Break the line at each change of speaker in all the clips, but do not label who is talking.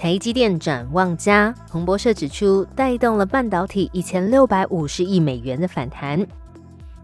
台积电展望佳，彭博社指出，带动了半导体一千六百五十亿美元的反弹。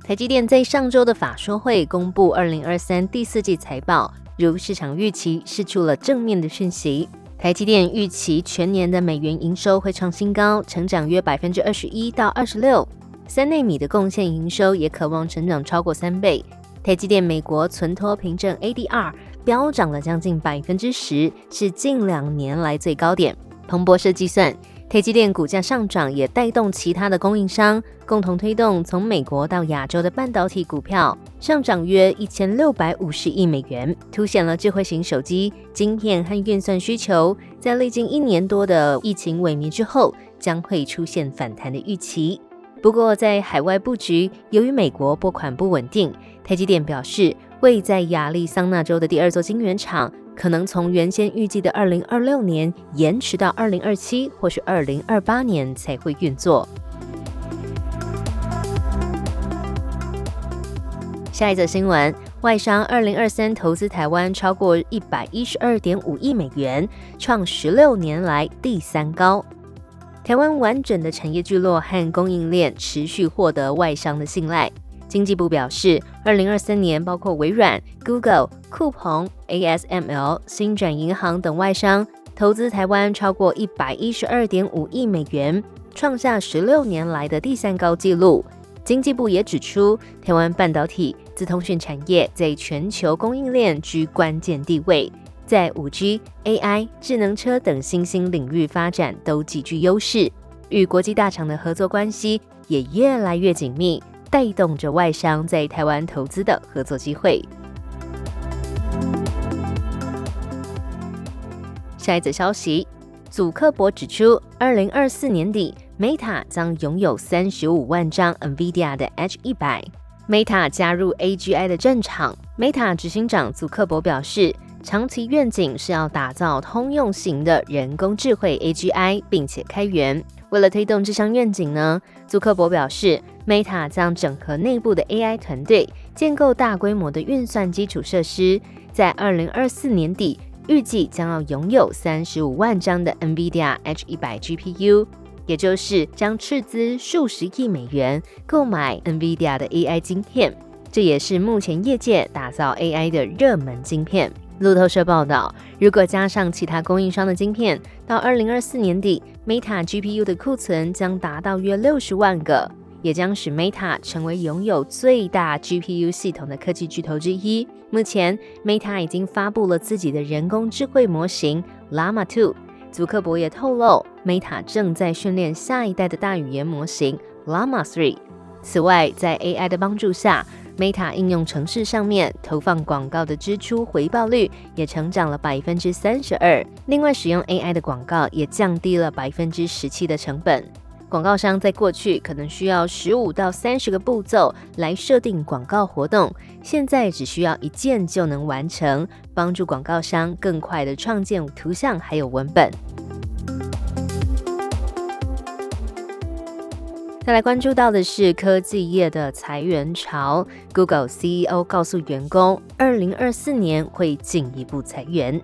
台积电在上周的法说会公布二零二三第四季财报，如市场预期，释出了正面的讯息。台积电预期全年的美元营收会创新高，成长约百分之二十一到二十六。三纳米的贡献营收也渴望成长超过三倍。台积电美国存托凭证 ADR。飙涨了将近百分之十，是近两年来最高点。彭博社计算，台积电股价上涨也带动其他的供应商共同推动从美国到亚洲的半导体股票上涨约一千六百五十亿美元，凸显了智慧型手机晶片和运算需求在历经一年多的疫情萎靡之后，将会出现反弹的预期。不过，在海外布局，由于美国拨款不稳定，台积电表示。位在亚利桑那州的第二座晶圆厂，可能从原先预计的二零二六年延迟到二零二七或是二零二八年才会运作。下一则新闻：外商二零二三投资台湾超过一百一十二点五亿美元，创十六年来第三高。台湾完整的产业聚落和供应链持续获得外商的信赖。经济部表示，二零二三年包括微软、Google、酷鹏、ASML、新转银行等外商投资台湾超过一百一十二点五亿美元，创下十六年来的第三高纪录。经济部也指出，台湾半导体、资通讯产业在全球供应链居关键地位，在五 G、AI、智能车等新兴领域发展都极具优势，与国际大厂的合作关系也越来越紧密。带动着外商在台湾投资的合作机会。下一则消息，祖克伯指出，二零二四年底，Meta 将拥有三十五万张 NVIDIA 的 H 一百。Meta 加入 AGI 的战场。Meta 执行长祖克伯表示，长期愿景是要打造通用型的人工智慧 AGI，并且开源。为了推动这项愿景呢，祖克伯表示。Meta 将整合内部的 AI 团队，建构大规模的运算基础设施，在二零二四年底预计将要拥有三十五万张的 NVIDIA H 一百 GPU，也就是将斥资数十亿美元购买 NVIDIA 的 AI 晶片。这也是目前业界打造 AI 的热门晶片。路透社报道，如果加上其他供应商的晶片，到二零二四年底，Meta GPU 的库存将达到约六十万个。也将使 Meta 成为拥有最大 GPU 系统的科技巨头之一。目前，Meta 已经发布了自己的人工智慧模型 Llama 2。祖克伯也透露，Meta 正在训练下一代的大语言模型 Llama 3。此外，在 AI 的帮助下，Meta 应用程式上面投放广告的支出回报率也成长了百分之三十二。另外，使用 AI 的广告也降低了百分之十七的成本。广告商在过去可能需要十五到三十个步骤来设定广告活动，现在只需要一键就能完成，帮助广告商更快的创建图像还有文本。再来关注到的是科技业的裁员潮，Google CEO 告诉员工，二零二四年会进一步裁员。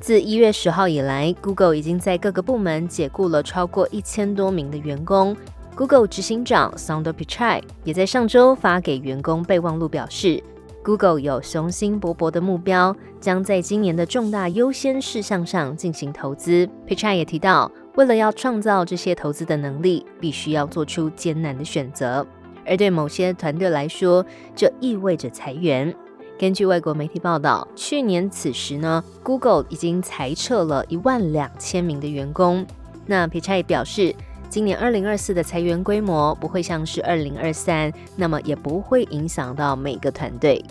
自一月十号以来，Google 已经在各个部门解雇了超过一千多名的员工。Google 执行长 Sundar Pichai 也在上周发给员工备忘录，表示 Google 有雄心勃勃的目标，将在今年的重大优先事项上进行投资。Pichai 也提到，为了要创造这些投资的能力，必须要做出艰难的选择，而对某些团队来说，这意味着裁员。根据外国媒体报道，去年此时呢，Google 已经裁撤了一万两千名的员工。那皮查也表示，今年二零二四的裁员规模不会像是二零二三，那么也不会影响到每个团队。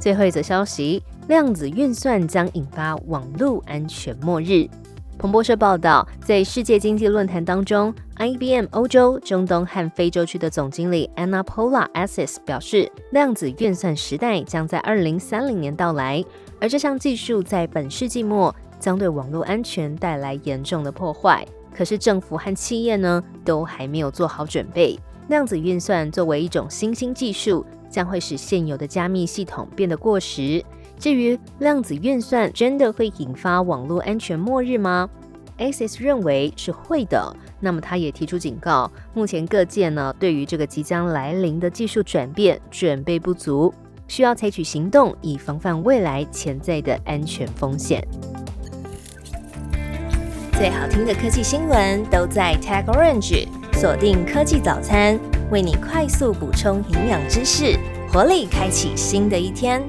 最后一则消息，量子运算将引发网络安全末日。彭博社报道，在世界经济论坛当中，IBM 欧洲、中东和非洲区的总经理 Anna Pola Assis 表示，量子运算时代将在二零三零年到来，而这项技术在本世纪末将对网络安全带来严重的破坏。可是政府和企业呢，都还没有做好准备。量子运算作为一种新兴技术，将会使现有的加密系统变得过时。至于量子运算真的会引发网络安全末日吗？Axis 认为是会的。那么他也提出警告，目前各界呢对于这个即将来临的技术转变准备不足，需要采取行动以防范未来潜在的安全风险。最好听的科技新闻都在 Tag Orange，锁定科技早餐，为你快速补充营养知识，活力开启新的一天。